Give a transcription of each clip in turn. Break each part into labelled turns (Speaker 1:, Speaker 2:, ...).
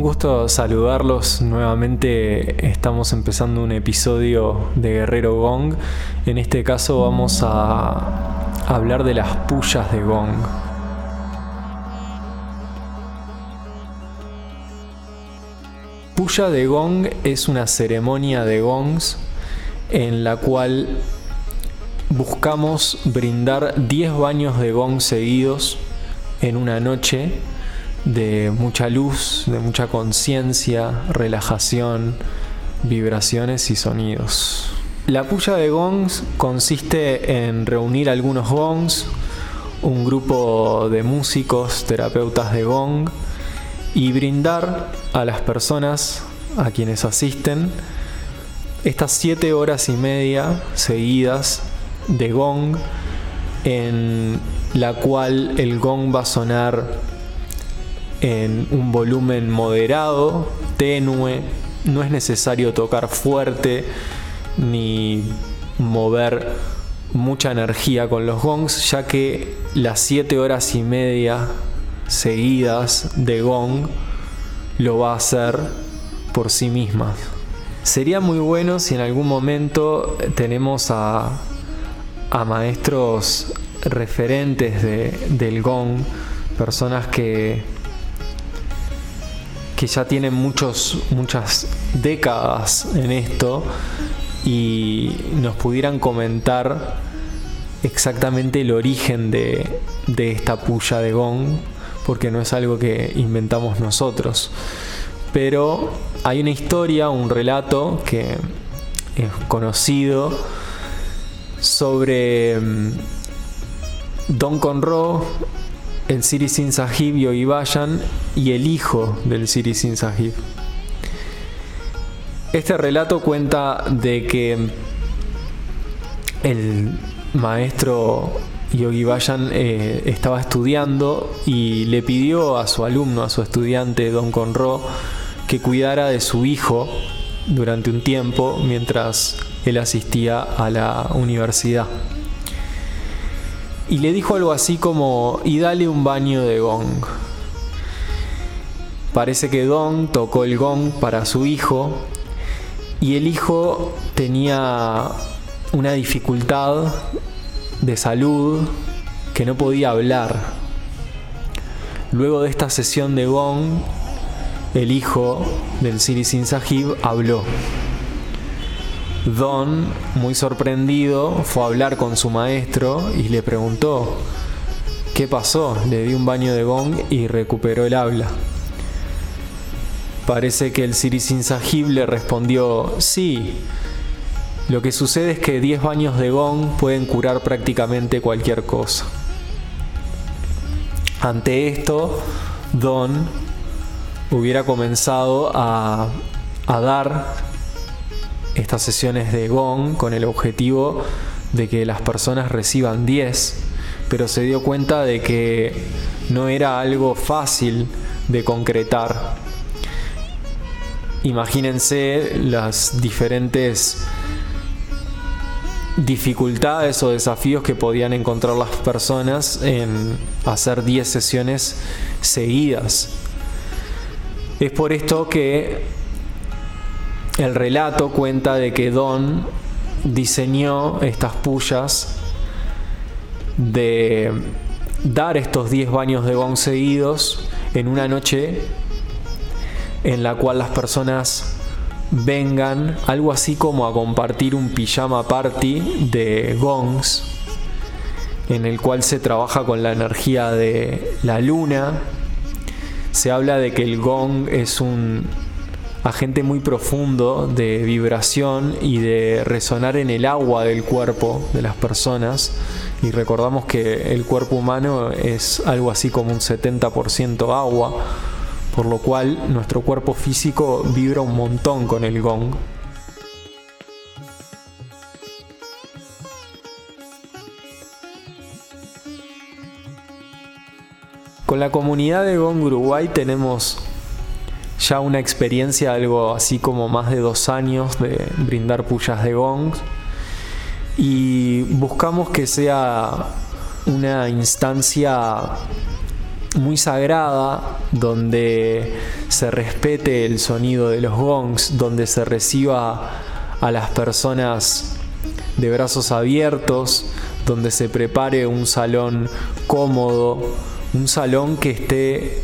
Speaker 1: Un gusto saludarlos nuevamente. Estamos empezando un episodio de Guerrero Gong. En este caso vamos a hablar de las pullas de Gong. Puya de Gong es una ceremonia de gongs en la cual buscamos brindar 10 baños de gong seguidos en una noche de mucha luz, de mucha conciencia, relajación, vibraciones y sonidos. La puya de gongs consiste en reunir algunos gongs, un grupo de músicos, terapeutas de gong y brindar a las personas a quienes asisten estas siete horas y media seguidas de gong en la cual el gong va a sonar en un volumen moderado, tenue, no es necesario tocar fuerte ni mover mucha energía con los gongs, ya que las 7 horas y media seguidas de gong lo va a hacer por sí mismas. Sería muy bueno si en algún momento tenemos a, a maestros referentes del gong, personas que que ya tienen muchos, muchas décadas en esto y nos pudieran comentar exactamente el origen de, de esta puya de gong, porque no es algo que inventamos nosotros. Pero hay una historia, un relato que es conocido sobre mm, Don Conroe el Siri Sin Sahib Yogi Bayan y el hijo del Siri Sin Sahib. Este relato cuenta de que el maestro Yogi Bayan eh, estaba estudiando y le pidió a su alumno, a su estudiante Don Conro, que cuidara de su hijo durante un tiempo mientras él asistía a la universidad y le dijo algo así como, y dale un baño de gong. Parece que Don tocó el gong para su hijo y el hijo tenía una dificultad de salud que no podía hablar. Luego de esta sesión de gong, el hijo del Siri Sin Sahib habló. Don, muy sorprendido, fue a hablar con su maestro y le preguntó, ¿qué pasó? Le di un baño de gong y recuperó el habla. Parece que el Sirisin Sahib le respondió, sí, lo que sucede es que 10 baños de gong pueden curar prácticamente cualquier cosa. Ante esto, Don hubiera comenzado a, a dar estas sesiones de Gong con el objetivo de que las personas reciban 10, pero se dio cuenta de que no era algo fácil de concretar. Imagínense las diferentes dificultades o desafíos que podían encontrar las personas en hacer 10 sesiones seguidas. Es por esto que el relato cuenta de que Don diseñó estas pullas de dar estos 10 baños de gong seguidos en una noche en la cual las personas vengan algo así como a compartir un pijama party de gongs en el cual se trabaja con la energía de la luna. Se habla de que el gong es un agente muy profundo de vibración y de resonar en el agua del cuerpo de las personas. Y recordamos que el cuerpo humano es algo así como un 70% agua, por lo cual nuestro cuerpo físico vibra un montón con el gong. Con la comunidad de Gong Uruguay tenemos ya una experiencia, algo así como más de dos años de brindar pullas de gongs. Y buscamos que sea una instancia muy sagrada, donde se respete el sonido de los gongs, donde se reciba a las personas de brazos abiertos, donde se prepare un salón cómodo, un salón que esté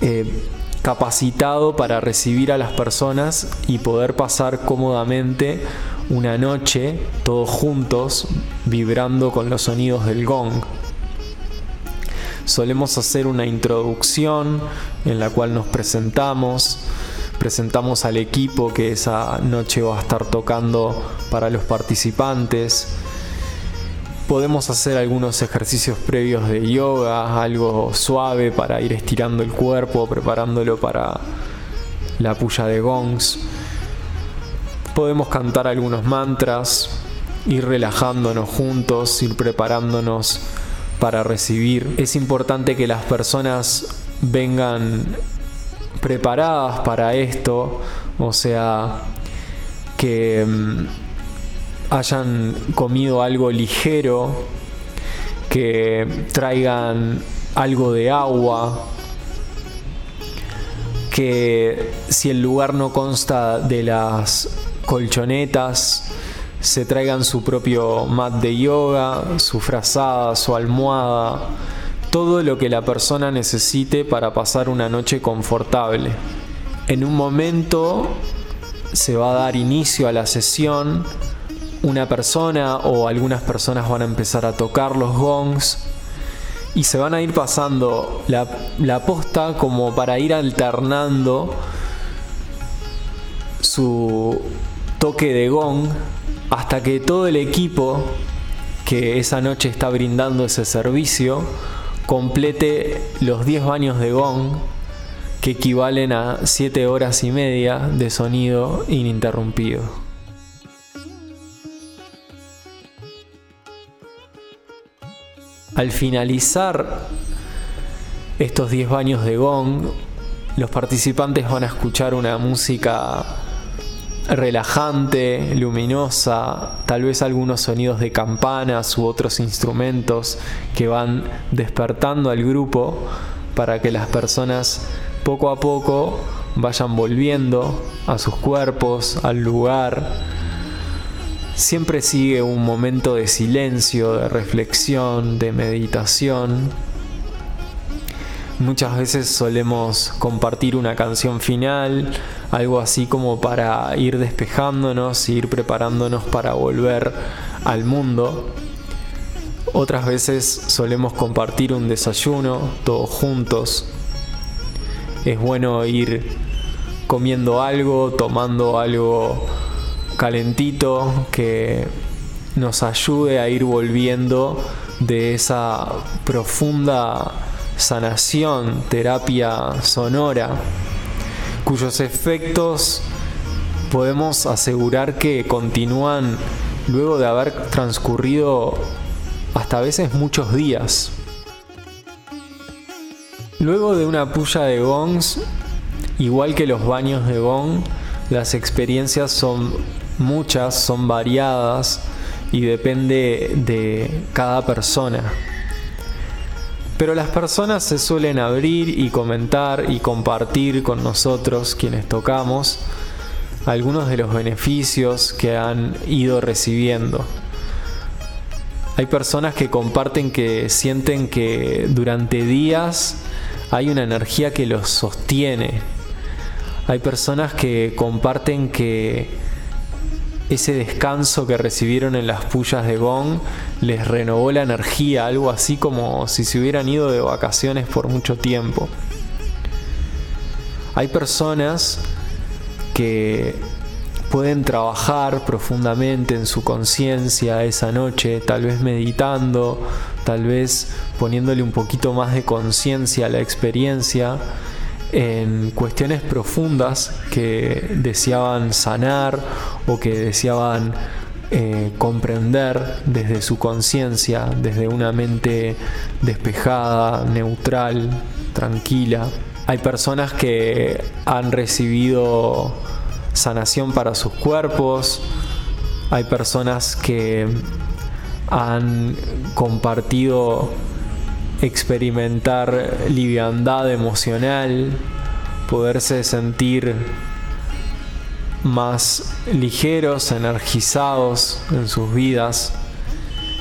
Speaker 1: eh, capacitado para recibir a las personas y poder pasar cómodamente una noche todos juntos vibrando con los sonidos del gong. Solemos hacer una introducción en la cual nos presentamos, presentamos al equipo que esa noche va a estar tocando para los participantes. Podemos hacer algunos ejercicios previos de yoga, algo suave para ir estirando el cuerpo, preparándolo para la puya de gongs. Podemos cantar algunos mantras, ir relajándonos juntos, ir preparándonos para recibir. Es importante que las personas vengan preparadas para esto, o sea, que mm, hayan comido algo ligero, que traigan algo de agua, que si el lugar no consta de las colchonetas, se traigan su propio mat de yoga, su frazada, su almohada, todo lo que la persona necesite para pasar una noche confortable. En un momento se va a dar inicio a la sesión, una persona o algunas personas van a empezar a tocar los gongs y se van a ir pasando la, posta como para ir alternando su toque de gong hasta que todo el equipo que esa noche está brindando ese servicio complete los 10 baños de gong que equivalen a 7 horas y media de sonido ininterrumpido. Al finalizar estos 10 baños de gong, los participantes van a escuchar una música relajante, luminosa, tal vez algunos sonidos de campanas u otros instrumentos que van despertando al grupo para que las personas poco a poco vayan volviendo a sus cuerpos, al lugar. Siempre sigue un momento de silencio, de reflexión, de meditación Muchas veces solemos compartir una canción final, algo así como para ir despejándonos, ir preparándonos para volver al mundo. Otras veces solemos compartir un desayuno todos juntos. Es bueno ir comiendo algo, tomando algo calentito que nos ayude a ir volviendo de esa profunda sanación, terapia sonora, cuyos efectos podemos asegurar que continúan luego de haber transcurrido hasta a veces muchos días. Luego de una puya de gongs, igual que los baños de gong, las experiencias son muchas, son variadas y depende de cada persona. Pero las personas se suelen abrir y comentar y compartir con nosotros, quienes tocamos, algunos de los beneficios que han ido recibiendo. Hay personas que comparten que sienten que durante días hay una energía que los sostiene. Hay personas que comparten que ese descanso que recibieron en las pullas de Gong les renovó la energía, algo así como si se hubieran ido de vacaciones por mucho tiempo. Hay personas que pueden trabajar profundamente en su conciencia esa noche, tal vez meditando, tal vez poniéndole un poquito más de conciencia a la experiencia en cuestiones profundas que deseaban sanar o que deseaban eh, comprender desde su conciencia, desde una mente despejada, neutral, tranquila. Hay personas que han recibido sanación para sus cuerpos, hay personas que han compartido experimentar liviandad emocional, poderse sentir más ligeros, energizados en sus vidas.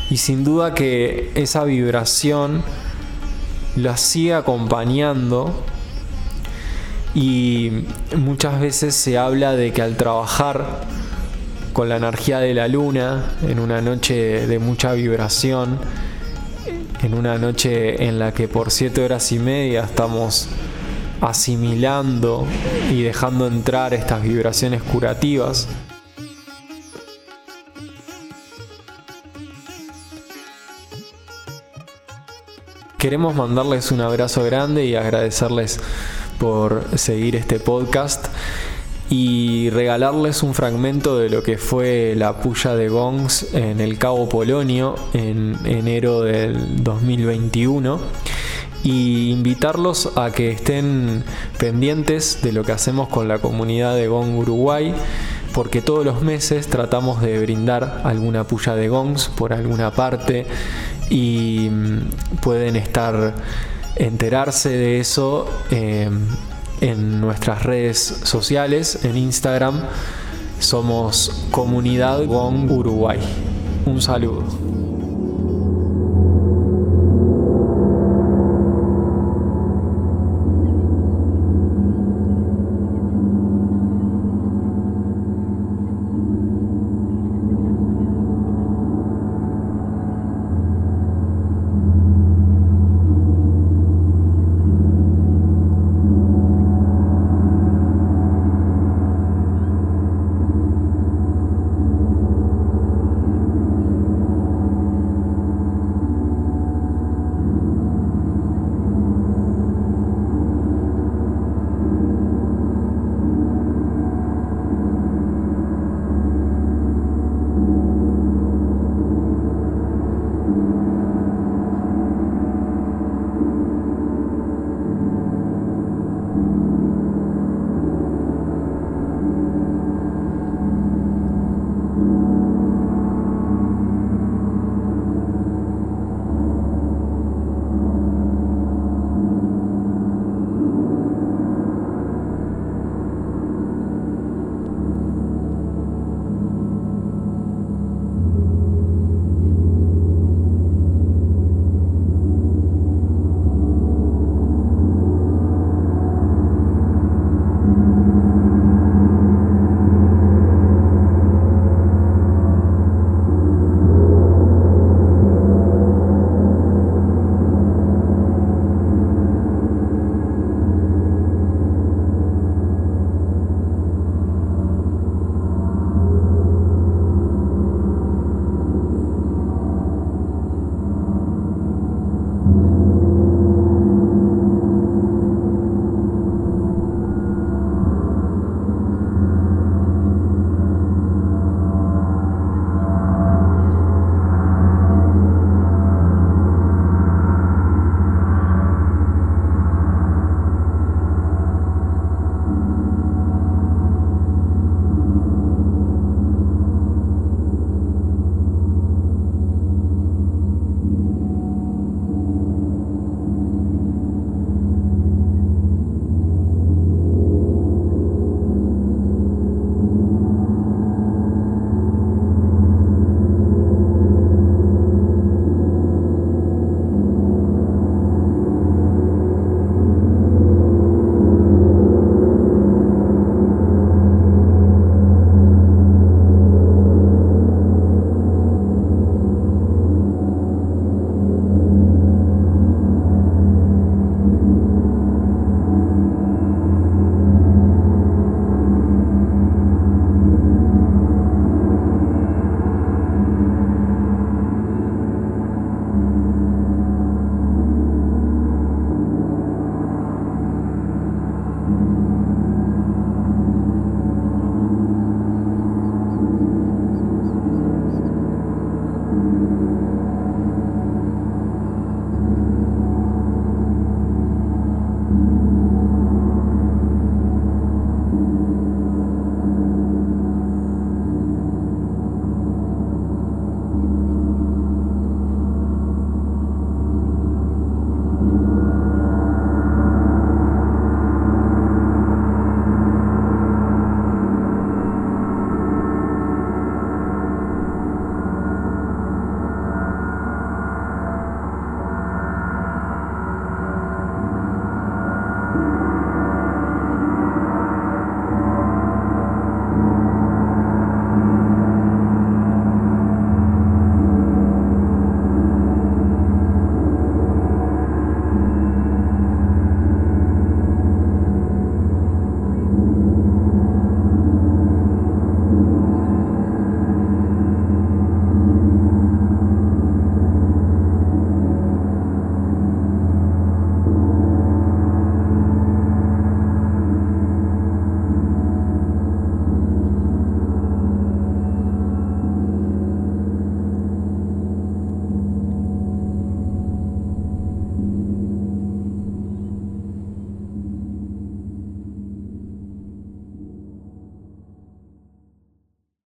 Speaker 1: Y sin duda que esa vibración la sigue acompañando y muchas veces se habla de que al trabajar con la energía de la luna en una noche de mucha vibración, en una noche en la que por siete horas y media estamos asimilando y dejando entrar estas vibraciones curativas. Queremos mandarles un abrazo grande y agradecerles por seguir este podcast y regalarles un fragmento de lo que fue la puya de gongs en el Cabo Polonio en enero del 2021 y invitarlos a que estén pendientes de lo que hacemos con la comunidad de Gong Uruguay porque todos los meses tratamos de brindar alguna puya de gongs por alguna parte y mm, pueden estar enterarse de eso eh, en nuestras redes sociales, en Instagram somos Comunidad Gong Uruguay. Un saludo.